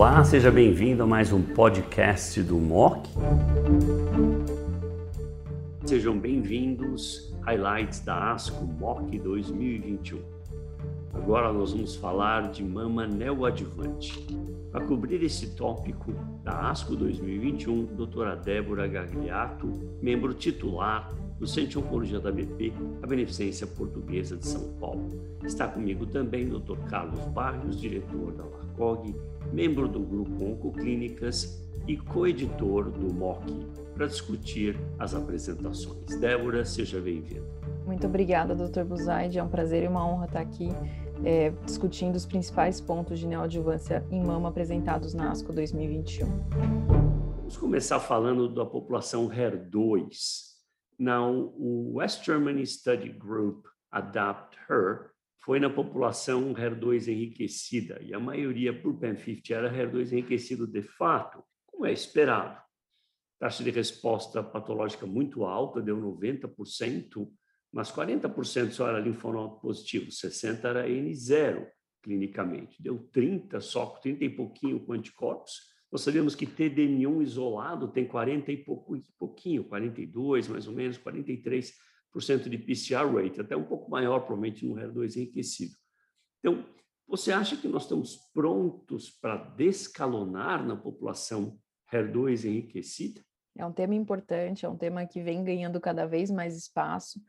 Olá, seja bem-vindo a mais um podcast do MOC. Sejam bem-vindos, highlights da ASCO MOC 2021. Agora nós vamos falar de mama neoadjuvante. Para cobrir esse tópico da ASCO 2021, doutora Débora Gagliato, membro titular do Centro de Oncologia da BP, a Beneficência Portuguesa de São Paulo. Está comigo também o Dr. Carlos Barrios, diretor da LACOG, membro do grupo Oncoclínicas e coeditor do MOC, para discutir as apresentações. Débora, seja bem-vinda. Muito obrigada, Dr. Buzaide. É um prazer e uma honra estar aqui é, discutindo os principais pontos de neoadjuvância em mama apresentados na ASCO 2021. Vamos começar falando da população HER2. Now, o West Germany Study Group Adapt Her foi na população HER2 enriquecida, e a maioria por PEM50 era HER2 enriquecido de fato, como é esperado. Taxa de resposta patológica muito alta, deu 90%, mas 40% só era linfonodo positivo, 60% era N0 clinicamente, deu 30 só, 30 e pouquinho com anticorpos, nós sabemos que TDM1 isolado tem 40 e pouquinho, 42 mais ou menos, 43% de PCR rate, até um pouco maior provavelmente no HER2 enriquecido. Então, você acha que nós estamos prontos para descalonar na população HER2 enriquecida? É um tema importante, é um tema que vem ganhando cada vez mais espaço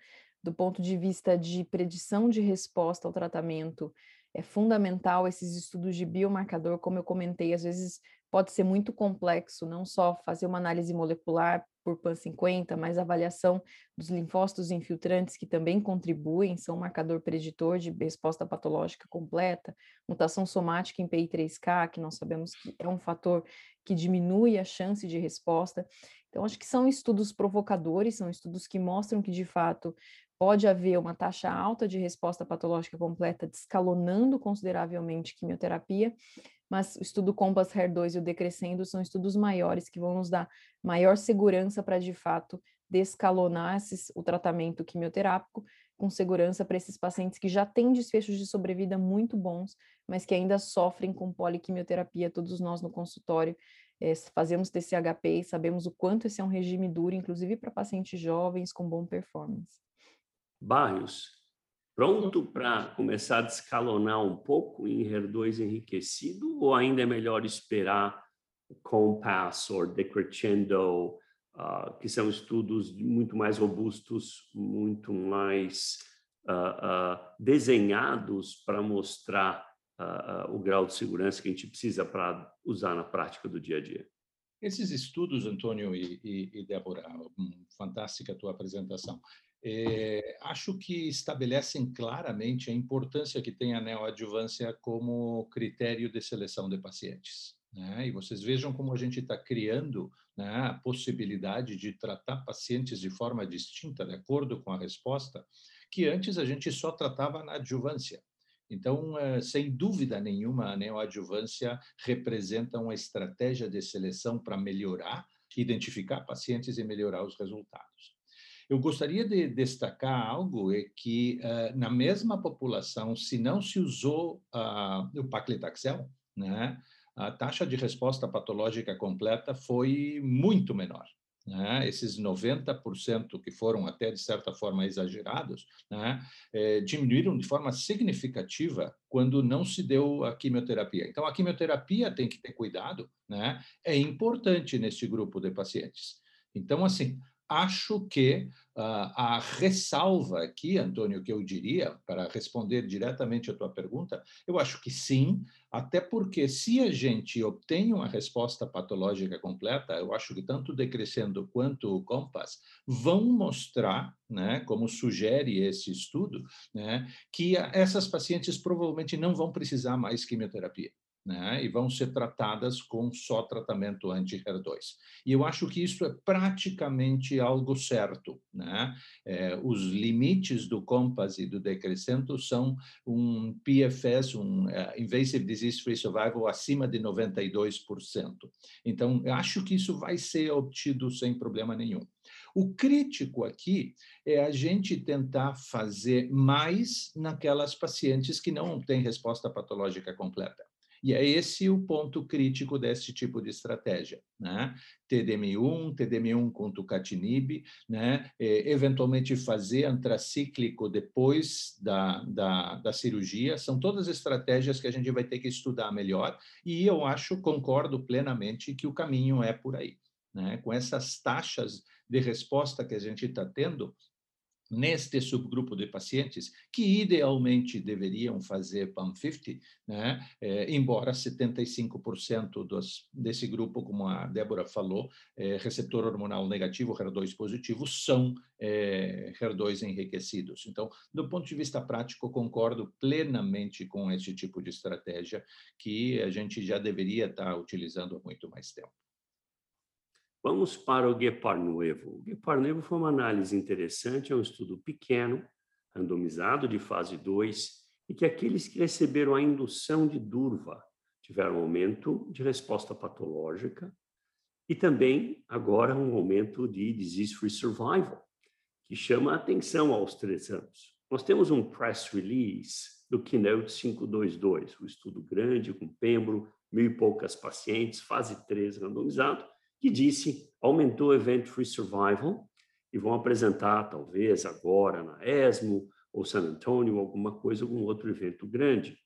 do ponto de vista de predição de resposta ao tratamento. É fundamental esses estudos de biomarcador, como eu comentei, às vezes pode ser muito complexo, não só fazer uma análise molecular por PAN50, mas avaliação dos linfócitos infiltrantes, que também contribuem, são marcador preditor de resposta patológica completa, mutação somática em PI3K, que nós sabemos que é um fator que diminui a chance de resposta. Então, acho que são estudos provocadores, são estudos que mostram que, de fato, pode haver uma taxa alta de resposta patológica completa, descalonando consideravelmente quimioterapia, mas o estudo Compass HER2 e o Decrescendo são estudos maiores que vão nos dar maior segurança para, de fato, descalonar esses, o tratamento quimioterápico com segurança para esses pacientes que já têm desfechos de sobrevida muito bons, mas que ainda sofrem com poliquimioterapia. Todos nós no consultório é, fazemos TCHP e sabemos o quanto esse é um regime duro, inclusive para pacientes jovens com bom performance. Barrios, pronto para começar a descalonar um pouco em HER2 enriquecido ou ainda é melhor esperar Compass ou Decrescendo, uh, que são estudos muito mais robustos, muito mais uh, uh, desenhados para mostrar o grau de segurança que a gente precisa para usar na prática do dia a dia? Esses estudos, Antônio e, e, e Débora, fantástica a tua apresentação é, acho que estabelecem claramente a importância que tem a neoadjuvância como critério de seleção de pacientes. Né? E vocês vejam como a gente está criando né, a possibilidade de tratar pacientes de forma distinta, de acordo com a resposta, que antes a gente só tratava na adjuvância. Então, eh, sem dúvida nenhuma, a neoadjuvância representa uma estratégia de seleção para melhorar, identificar pacientes e melhorar os resultados. Eu gostaria de destacar algo é que uh, na mesma população, se não se usou uh, o paclitaxel, né, a taxa de resposta patológica completa foi muito menor. Né? Esses 90% que foram até de certa forma exagerados, né, eh, diminuíram de forma significativa quando não se deu a quimioterapia. Então, a quimioterapia tem que ter cuidado, né? é importante neste grupo de pacientes. Então, assim, acho que uh, a ressalva aqui, Antônio, que eu diria, para responder diretamente a tua pergunta, eu acho que sim, até porque se a gente obtém uma resposta patológica completa, eu acho que tanto o Decrescendo quanto o Compass vão mostrar, né, como sugere esse estudo, né, que essas pacientes provavelmente não vão precisar mais quimioterapia né, e vão ser tratadas com só tratamento anti-HER2. E eu acho que isso é praticamente algo certo. Né? É, os limites do COMPAS e do decrescento são um PFS, um uh, Invasive Disease Free Survival, acima de 92%. Então, eu acho que isso vai ser obtido sem problema nenhum. O crítico aqui é a gente tentar fazer mais naquelas pacientes que não têm resposta patológica completa. E é esse o ponto crítico desse tipo de estratégia. Né? TDM1, TDM1 com tucatinib, né? É, eventualmente fazer antracíclico depois da, da, da cirurgia, são todas estratégias que a gente vai ter que estudar melhor, e eu acho, concordo plenamente, que o caminho é por aí. Né? Com essas taxas de resposta que a gente está tendo, neste subgrupo de pacientes que idealmente deveriam fazer PAM50, né? É, embora 75% dos, desse grupo, como a Débora falou, é, receptor hormonal negativo, HER2 positivo, são é, HER2 enriquecidos. Então, do ponto de vista prático, concordo plenamente com esse tipo de estratégia que a gente já deveria estar utilizando há muito mais tempo. Vamos para o Gueparnuevo. O Gueparnuevo foi uma análise interessante, é um estudo pequeno, randomizado de fase 2, e que aqueles que receberam a indução de Durva tiveram um aumento de resposta patológica e também agora um aumento de disease-free survival, que chama a atenção aos três anos. Nós temos um press release do Keynote 522, um estudo grande com Pembro, mil e poucas pacientes, fase 3 randomizado, que disse aumentou o Event Free Survival e vão apresentar, talvez agora na ESMO ou San Antonio, alguma coisa, algum outro evento grande.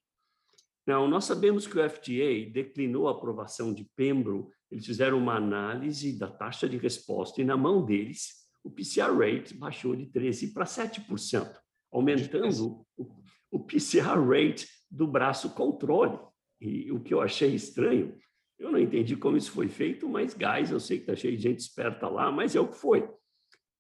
Não, nós sabemos que o FDA declinou a aprovação de Pembro, eles fizeram uma análise da taxa de resposta e na mão deles o PCR rate baixou de 13 para 7%, aumentando o, o PCR rate do braço controle. E o que eu achei estranho eu não entendi como isso foi feito, mas gás, eu sei que está cheio de gente esperta lá, mas é o que foi.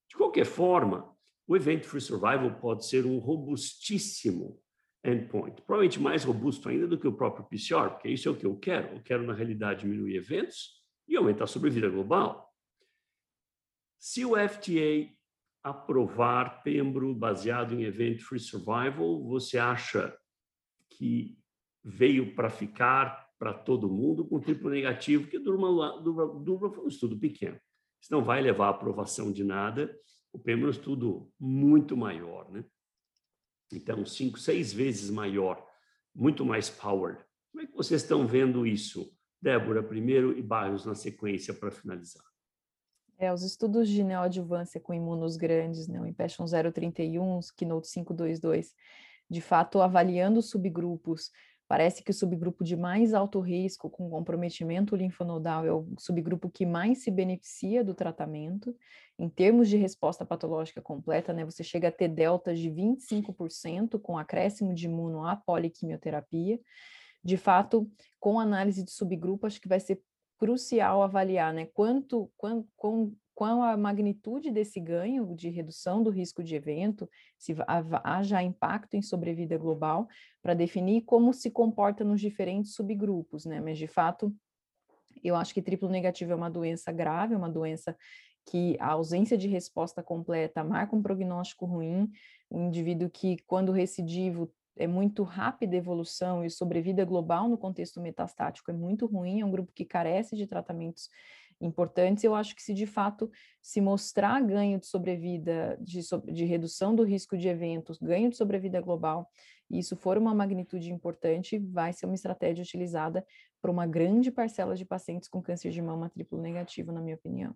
De qualquer forma, o Event Free Survival pode ser um robustíssimo endpoint, provavelmente mais robusto ainda do que o próprio PCR, porque isso é o que eu quero. Eu quero, na realidade, diminuir eventos e aumentar a sobrevida global. Se o FDA aprovar Pembro baseado em Event Free Survival, você acha que veio para ficar para todo mundo com triplo negativo, que Durma, Durma, Durma foi um estudo pequeno. Isso não vai levar à aprovação de nada. O PEM é um estudo muito maior, né? Então, cinco, seis vezes maior, muito mais powered. Como é que vocês estão vendo isso? Débora primeiro e Barros na sequência para finalizar. É, os estudos de neoadjuvância com imunos grandes, né, o Impassion 031, Keynote 522, de fato avaliando subgrupos Parece que o subgrupo de mais alto risco com comprometimento linfonodal é o subgrupo que mais se beneficia do tratamento. Em termos de resposta patológica completa, né, você chega a ter deltas de 25% com acréscimo de imuno à poliquimioterapia. De fato, com análise de subgrupo, acho que vai ser crucial avaliar né, quanto, quanto, qual a magnitude desse ganho de redução do risco de evento, se haja impacto em sobrevida global, para definir como se comporta nos diferentes subgrupos, né? Mas, de fato, eu acho que triplo negativo é uma doença grave, é uma doença que a ausência de resposta completa marca um prognóstico ruim, um indivíduo que, quando recidivo, é muito rápida a evolução e sobrevida global no contexto metastático é muito ruim, é um grupo que carece de tratamentos importantes. Eu acho que se de fato se mostrar ganho de sobrevida, de, de redução do risco de eventos, ganho de sobrevida global, e isso for uma magnitude importante, vai ser uma estratégia utilizada para uma grande parcela de pacientes com câncer de mama triplo negativo, na minha opinião.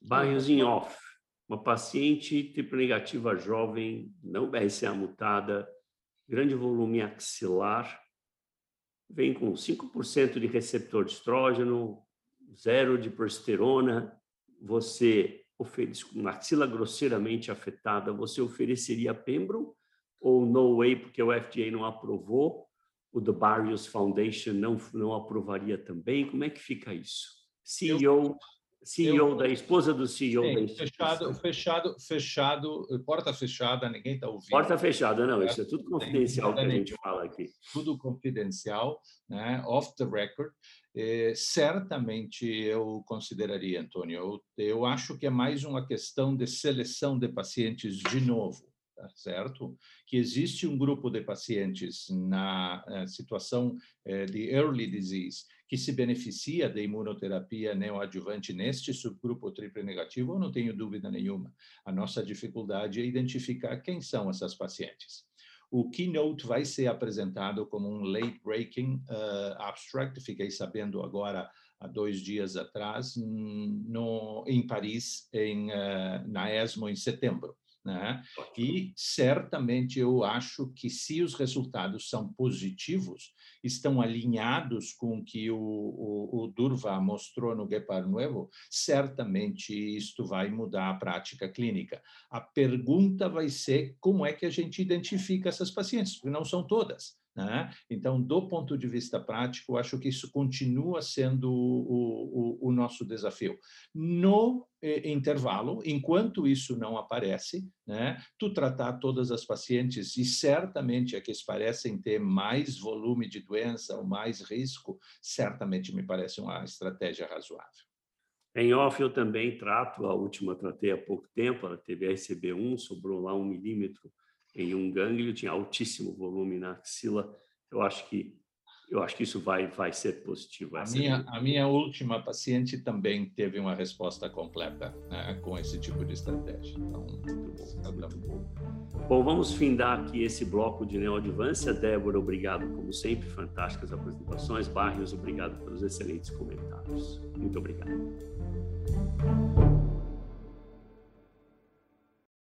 Bairros em off. Uma paciente triplo negativa jovem, não BRCA mutada, grande volume axilar, vem com 5% de receptor de estrógeno, zero de progesterona, você oferece com axila grosseiramente afetada, você ofereceria Pembro ou no way porque o FDA não aprovou, o The Barrios Foundation não não aprovaria também? Como é que fica isso? CEO CEO eu, da esposa do CEO sim, da instituição. Fechado, fechado, fechado, porta fechada, ninguém está ouvindo. Porta fechada, não, isso é tudo confidencial que a gente fala aqui. Tudo confidencial, né, off the record. É, certamente eu consideraria, Antônio, eu, eu acho que é mais uma questão de seleção de pacientes de novo, certo? Que existe um grupo de pacientes na eh, situação eh, de early disease que se beneficia da imunoterapia neoadjuvante neste subgrupo triplo negativo, eu não tenho dúvida nenhuma. A nossa dificuldade é identificar quem são essas pacientes. O keynote vai ser apresentado como um late breaking uh, abstract, fiquei sabendo agora há dois dias atrás, no, em Paris, em, uh, na ESMO, em setembro. Né? E certamente eu acho que se os resultados são positivos, estão alinhados com o que o, o, o Durva mostrou no Guepar Nuevo, certamente isto vai mudar a prática clínica. A pergunta vai ser como é que a gente identifica essas pacientes, porque não são todas. Né? Então, do ponto de vista prático, acho que isso continua sendo o, o, o nosso desafio. No eh, intervalo, enquanto isso não aparece, né, tu tratar todas as pacientes e certamente é que parecem ter mais volume de doença ou mais risco, certamente me parece uma estratégia razoável. Em off, eu também trato, a última tratei há pouco tempo, ela teve RCB1, sobrou lá um milímetro em um gânglio, tinha altíssimo volume na axila. Eu acho que eu acho que isso vai vai ser positivo. A minha a minha última paciente também teve uma resposta completa né, com esse tipo de estratégia. Então, muito bom. Bom, vamos findar aqui esse bloco de neoadjuvância. Débora, obrigado como sempre, fantásticas apresentações. Barrios, obrigado pelos excelentes comentários. Muito obrigado.